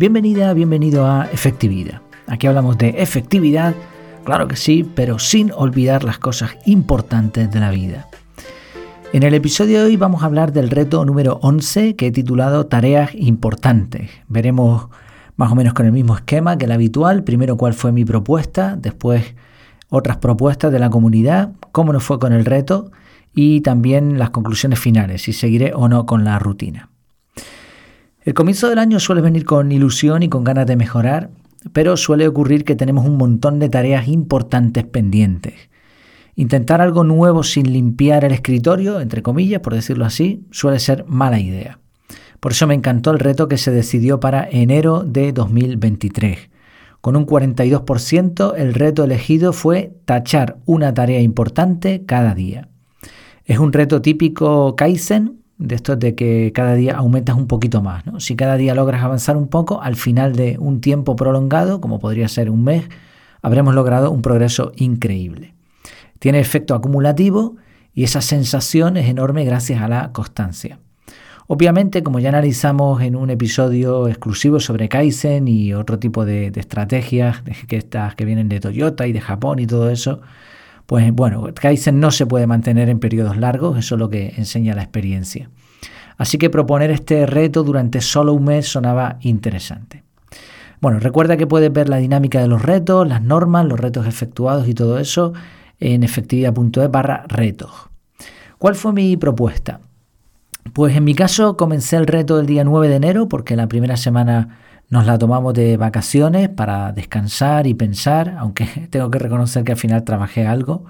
Bienvenida, bienvenido a Efectividad. Aquí hablamos de efectividad, claro que sí, pero sin olvidar las cosas importantes de la vida. En el episodio de hoy vamos a hablar del reto número 11 que he titulado Tareas importantes. Veremos más o menos con el mismo esquema que el habitual. Primero cuál fue mi propuesta, después otras propuestas de la comunidad, cómo nos fue con el reto y también las conclusiones finales, si seguiré o no con la rutina. El comienzo del año suele venir con ilusión y con ganas de mejorar, pero suele ocurrir que tenemos un montón de tareas importantes pendientes. Intentar algo nuevo sin limpiar el escritorio, entre comillas, por decirlo así, suele ser mala idea. Por eso me encantó el reto que se decidió para enero de 2023. Con un 42% el reto elegido fue tachar una tarea importante cada día. Es un reto típico Kaizen, de esto de que cada día aumentas un poquito más. Si cada día logras avanzar un poco, al final de un tiempo prolongado, como podría ser un mes, habremos logrado un progreso increíble. Tiene efecto acumulativo y esa sensación es enorme gracias a la constancia. Obviamente, como ya analizamos en un episodio exclusivo sobre Kaizen y otro tipo de, estrategias que, estas, que vienen de Toyota y de Japón y todo eso, pues bueno, Kaizen no se puede mantener en periodos largos, eso es lo que enseña la experiencia. Así que proponer este reto durante solo un mes sonaba interesante. Bueno, recuerda que puedes ver la dinámica de los retos, las normas, los retos efectuados y todo eso en efectividad.es barra retos. ¿Cuál fue mi propuesta? Pues en mi caso comencé el reto el día 9 de enero porque la primera semana nos la tomamos de vacaciones para descansar y pensar, aunque tengo que reconocer que al final trabajé algo,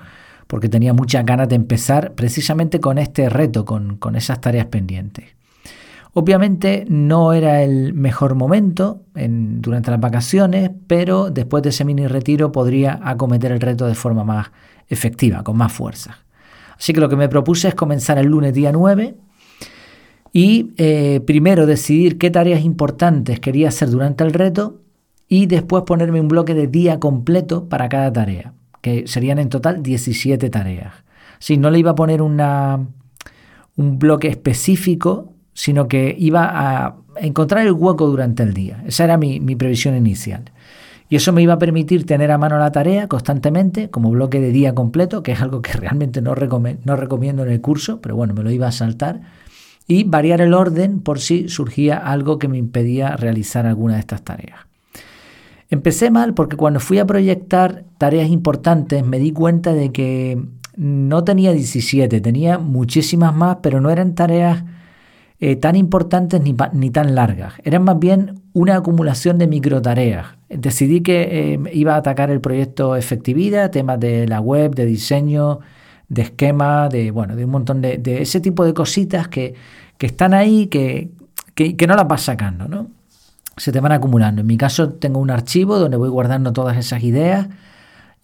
porque tenía muchas ganas de empezar precisamente con este reto, con, esas tareas pendientes. Obviamente no era el mejor momento durante las vacaciones, pero después de ese mini retiro podría acometer el reto de forma más efectiva, con más fuerza. Así que lo que me propuse es comenzar el lunes día 9 y eh, primero decidir qué tareas importantes quería hacer durante el reto y después ponerme un bloque de día completo para cada tarea, que serían en total 17 tareas. Si no le iba a poner una, un bloque específico, sino que iba a encontrar el hueco durante el día. Esa era mi, mi previsión inicial. Y eso me iba a permitir tener a mano la tarea constantemente como bloque de día completo, que es algo que realmente no, no recomiendo en el curso, pero bueno, me lo iba a saltar y variar el orden por si surgía algo que me impedía realizar alguna de estas tareas. Empecé mal porque cuando fui a proyectar tareas importantes me di cuenta de que no tenía 17, tenía muchísimas más, pero no eran tareas eh, tan importantes ni, ni, tan largas. Eran más bien una acumulación de microtareas. Decidí que eh, iba a atacar el proyecto efectividad, temas de la web, de diseño, de esquema, de, bueno, de un montón de, ese tipo de cositas que, están ahí, que, que, no las vas sacando, ¿no? Se te van acumulando. En mi caso tengo un archivo donde voy guardando todas esas ideas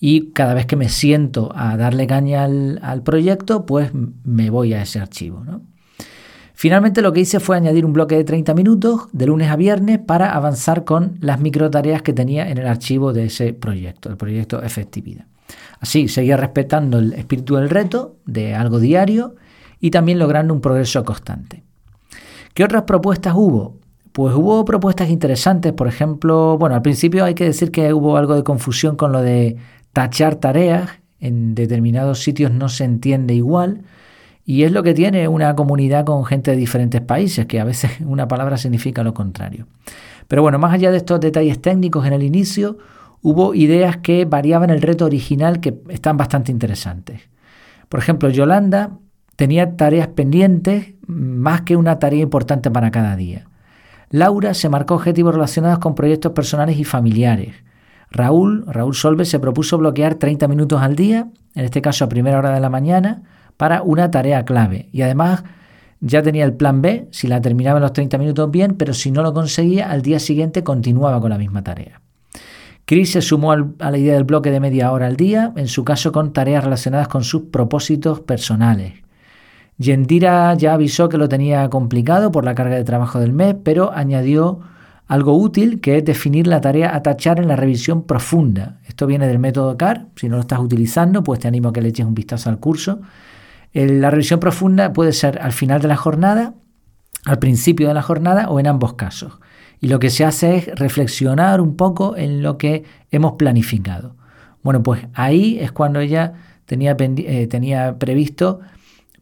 y cada vez que me siento a darle caña al, al proyecto, pues me voy a ese archivo, ¿no? Finalmente lo que hice fue añadir un bloque de 30 minutos de lunes a viernes para avanzar con las micro tareas que tenía en el archivo de ese proyecto, el proyecto Efectividad. Así seguía respetando el espíritu del reto, de algo diario, y también logrando un progreso constante. ¿Qué otras propuestas hubo? Pues hubo propuestas interesantes, por ejemplo, bueno, al principio hay que decir que hubo algo de confusión con lo de tachar tareas, en determinados sitios no se entiende igual, y es lo que tiene una comunidad con gente de diferentes países, que a veces una palabra significa lo contrario. Pero bueno, más allá de estos detalles técnicos en el inicio, hubo ideas que variaban el reto original que están bastante interesantes. Por ejemplo, Yolanda tenía tareas pendientes más que una tarea importante para cada día. Laura se marcó objetivos relacionados con proyectos personales y familiares. Raúl, Raúl Solve, se propuso bloquear 30 minutos al día, en este caso a primera hora de la mañana, para una tarea clave. Y además ya tenía el plan B, si la terminaba en los 30 minutos bien, pero si no lo conseguía, al día siguiente continuaba con la misma tarea. Chris se sumó a la idea del bloque de media hora al día, en su caso con tareas relacionadas con sus propósitos personales. Yendira ya avisó que lo tenía complicado por la carga de trabajo del mes, pero añadió algo útil que es definir la tarea a tachar en la revisión profunda. Esto viene del método CAR, si no lo estás utilizando, pues te animo a que le eches un vistazo al curso. La revisión profunda puede ser al final de la jornada, al principio de la jornada o en ambos casos. Y lo que se hace es reflexionar un poco en lo que hemos planificado. Bueno, pues ahí es cuando ella tenía, eh, previsto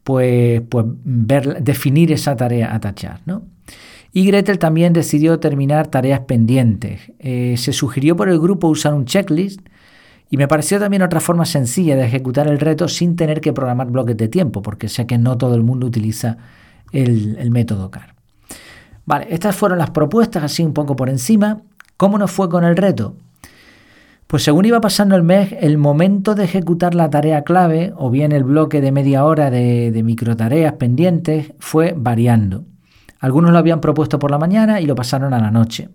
pues, pues definir esa tarea a tachar. ¿no? Y Gretel también decidió terminar tareas pendientes. Eh, se sugirió por el grupo usar un checklist y me pareció también otra forma sencilla de ejecutar el reto sin tener que programar bloques de tiempo, porque sé que no todo el mundo utiliza el, el método CAR. Vale, estas fueron las propuestas así un poco por encima. ¿Cómo nos fue con el reto? Pues según iba pasando el mes, el momento de ejecutar la tarea clave o bien el bloque de media hora de, de microtareas pendientes fue variando. Algunos lo habían propuesto por la mañana y lo pasaron a la noche.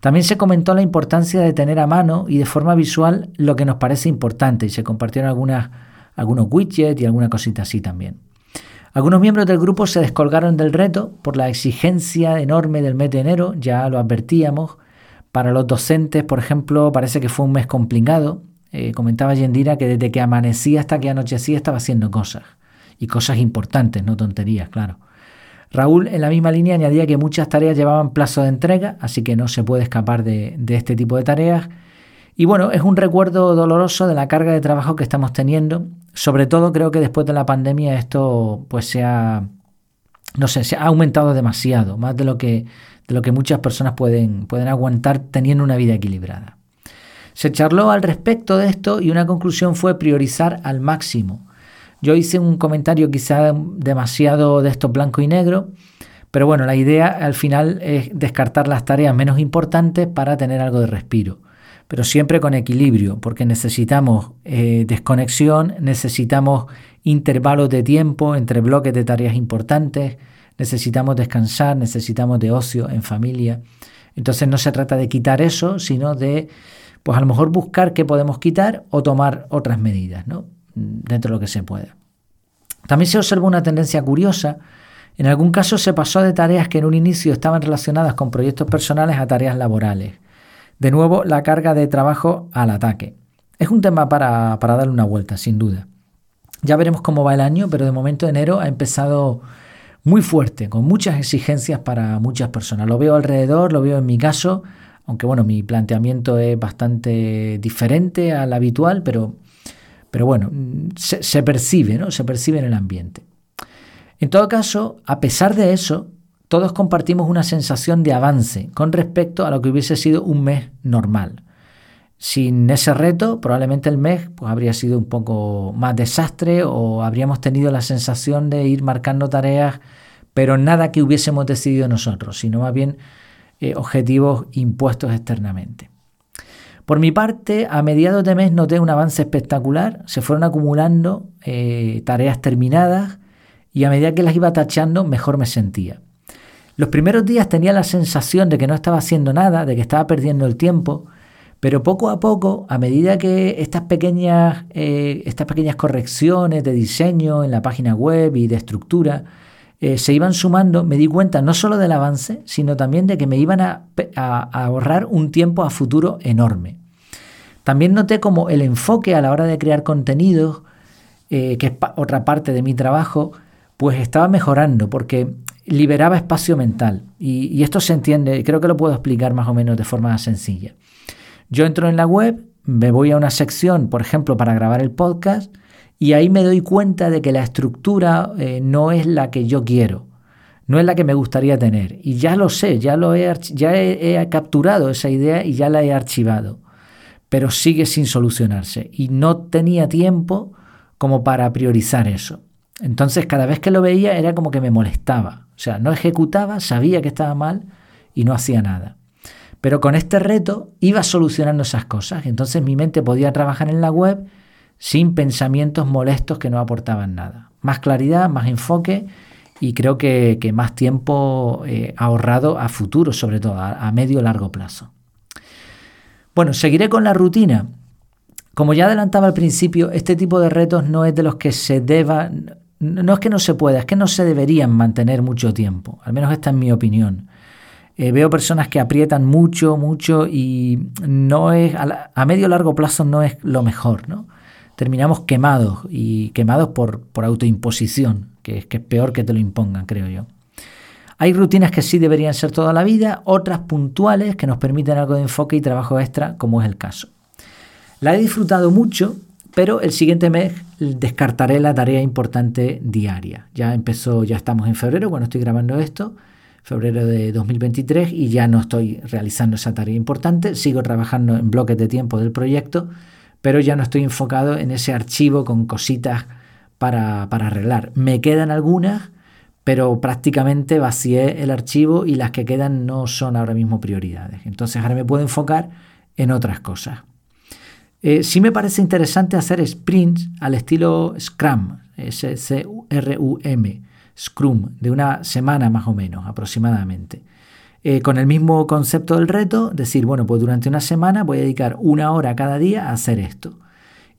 También se comentó la importancia de tener a mano y de forma visual lo que nos parece importante y se compartieron algunos widgets y alguna cosita así también. Algunos miembros del grupo se descolgaron del reto por la exigencia enorme del mes de enero, ya lo advertíamos, para los docentes, por ejemplo, parece que fue un mes complicado. Eh, comentaba Yendira que desde que amanecía hasta que anochecía estaba haciendo cosas. Y cosas importantes, no tonterías, claro. Raúl en la misma línea añadía que muchas tareas llevaban plazo de entrega, así que no se puede escapar de, de este tipo de tareas. Y bueno, es un recuerdo doloroso de la carga de trabajo que estamos teniendo. Sobre todo creo que después de la pandemia esto pues se ha, no sé, se ha aumentado demasiado, más de lo que de lo que muchas personas pueden, pueden aguantar teniendo una vida equilibrada. Se charló al respecto de esto y una conclusión fue priorizar al máximo. Yo hice un comentario quizá demasiado de esto blanco y negro, pero bueno, la idea al final es descartar las tareas menos importantes para tener algo de respiro, pero siempre con equilibrio, porque necesitamos eh, desconexión, necesitamos intervalos de tiempo entre bloques de tareas importantes, necesitamos descansar, necesitamos de ocio en familia. Entonces no se trata de quitar eso, sino de, pues a lo mejor buscar qué podemos quitar o tomar otras medidas, ¿no? Dentro de lo que se pueda. También se observa una tendencia curiosa. En algún caso se pasó de tareas que en un inicio estaban relacionadas con proyectos personales a tareas laborales. De nuevo, la carga de trabajo al ataque. Es un tema para, para darle una vuelta, sin duda. Ya veremos cómo va el año, pero de momento enero ha empezado muy fuerte, con muchas exigencias para muchas personas. Lo veo alrededor, lo veo en mi caso, aunque bueno, mi planteamiento es bastante diferente al habitual, pero, pero bueno, se, se percibe, ¿no? Se percibe en el ambiente. En todo caso, a pesar de eso, todos compartimos una sensación de avance con respecto a lo que hubiese sido un mes normal. Sin ese reto, probablemente el mes pues, habría sido un poco más desastre o habríamos tenido la sensación de ir marcando tareas, pero nada que hubiésemos decidido nosotros, sino más bien eh, objetivos impuestos externamente. Por mi parte, a mediados de mes noté un avance espectacular, se fueron acumulando eh, tareas terminadas y a medida que las iba tachando mejor me sentía. Los primeros días tenía la sensación de que no estaba haciendo nada, de que estaba perdiendo el tiempo, pero poco a poco, a medida que estas pequeñas, eh, estas pequeñas correcciones de diseño en la página web y de estructura eh, se iban sumando, me di cuenta no solo del avance, sino también de que me iban a, ahorrar un tiempo a futuro enorme. También noté como el enfoque a la hora de crear contenidos, eh, que es otra parte de mi trabajo, pues estaba mejorando porque liberaba espacio mental. Y, esto se entiende, creo que lo puedo explicar más o menos de forma sencilla. Yo entro en la web, me voy a una sección, por ejemplo, para grabar el podcast, y ahí me doy cuenta de que la estructura eh, no es la que yo quiero, no es la que me gustaría tener. Y ya lo sé, ya, lo he, ya he, capturado esa idea y ya la he archivado, pero sigue sin solucionarse. Y no tenía tiempo como para priorizar eso. Entonces cada vez que lo veía era como que me molestaba. O sea, no ejecutaba, sabía que estaba mal y no hacía nada. Pero con este reto iba solucionando esas cosas. Entonces mi mente podía trabajar en la web sin pensamientos molestos que no aportaban nada. Más claridad, más enfoque y creo que, más tiempo eh, ahorrado a futuro, sobre todo a, a medio largo plazo. Bueno, seguiré con la rutina. Como ya adelantaba al principio, este tipo de retos no es de los que se deba, no es que no se pueda, es que no se deberían mantener mucho tiempo, al menos esta es mi opinión. Eh, veo personas que aprietan mucho, mucho y no es a, a, medio largo plazo no es lo mejor, ¿no? Terminamos quemados y quemados por, por autoimposición, que es peor que te lo impongan, creo yo. Hay rutinas que sí deberían ser toda la vida, otras puntuales que nos permiten algo de enfoque y trabajo extra, como es el caso. La he disfrutado mucho, pero el siguiente mes descartaré la tarea importante diaria. Ya empezó, ya estamos en febrero cuando estoy grabando esto, febrero de 2023, y ya no estoy realizando esa tarea importante. Sigo trabajando en bloques de tiempo del proyecto, pero ya no estoy enfocado en ese archivo con cositas para, para arreglar. Me quedan algunas, pero prácticamente vacié el archivo y las que quedan no son ahora mismo prioridades. Entonces ahora me puedo enfocar en otras cosas. Eh, sí me parece interesante hacer sprints al estilo Scrum, S-C-R-U-M, Scrum, de una semana más o menos aproximadamente. Eh, con el mismo concepto del reto, decir, bueno, pues durante una semana voy a dedicar una hora cada día a hacer esto.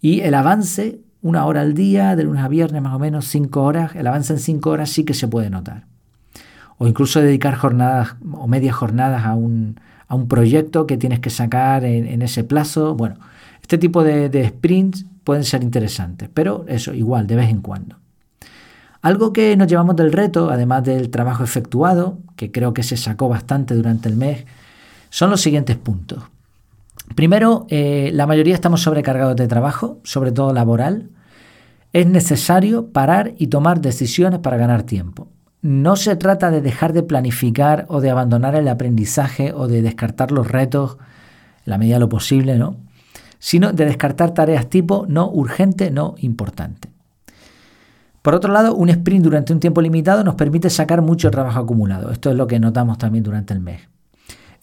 Y el avance, una hora al día, de lunes a viernes más o menos, cinco horas, el avance en cinco horas sí que se puede notar. O incluso dedicar jornadas o medias jornadas a un, proyecto que tienes que sacar en, en ese plazo. Bueno, este tipo de, sprints pueden ser interesantes, pero eso, igual, de vez en cuando. Algo que nos llevamos del reto, además del trabajo efectuado, que creo que se sacó bastante durante el mes, son los siguientes puntos. Primero, eh, la mayoría estamos sobrecargados de trabajo, sobre todo laboral. Es necesario parar y tomar decisiones para ganar tiempo. No se trata de dejar de planificar o de abandonar el aprendizaje o de descartar los retos en la medida de lo posible, ¿no? Sino de descartar tareas tipo no urgente, no importante. Por otro lado, un sprint durante un tiempo limitado nos permite sacar mucho trabajo acumulado. Esto es lo que notamos también durante el mes.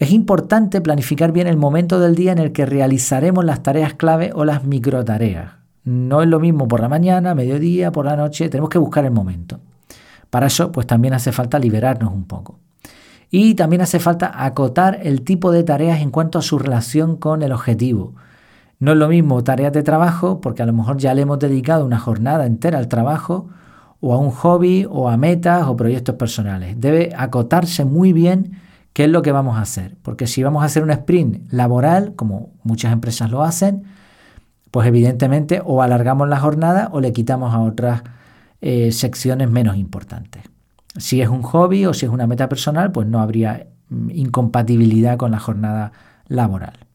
Es importante planificar bien el momento del día en el que realizaremos las tareas clave o las microtareas. No es lo mismo por la mañana, mediodía, por la noche, tenemos que buscar el momento. Para eso, pues también hace falta liberarnos un poco. Y también hace falta acotar el tipo de tareas en cuanto a su relación con el objetivo. No es lo mismo tareas de trabajo, porque a lo mejor ya le hemos dedicado una jornada entera al trabajo, o a un hobby, o a metas o proyectos personales. Debe acotarse muy bien qué es lo que vamos a hacer, porque si vamos a hacer un sprint laboral, como muchas empresas lo hacen, pues evidentemente o alargamos la jornada o le quitamos a otras eh, secciones menos importantes. Si es un hobby o si es una meta personal, pues no habría mm, incompatibilidad con la jornada laboral.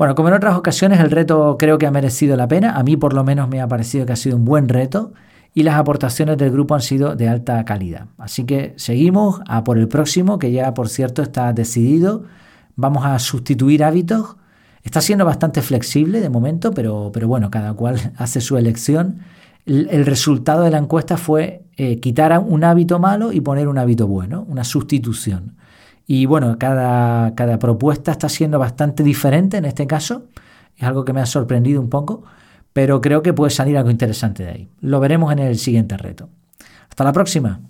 Bueno, como en otras ocasiones, el reto creo que ha merecido la pena. A mí por lo menos me ha parecido que ha sido un buen reto y las aportaciones del grupo han sido de alta calidad. Así que seguimos a por el próximo, que ya por cierto está decidido. Vamos a sustituir hábitos. Está siendo bastante flexible de momento, pero, pero bueno, cada cual hace su elección. El, resultado de la encuesta fue eh, quitar un hábito malo y poner un hábito bueno, una sustitución. Y bueno, cada, cada propuesta está siendo bastante diferente en este caso. Es algo que me ha sorprendido un poco, pero creo que puede salir algo interesante de ahí. Lo veremos en el siguiente reto. Hasta la próxima.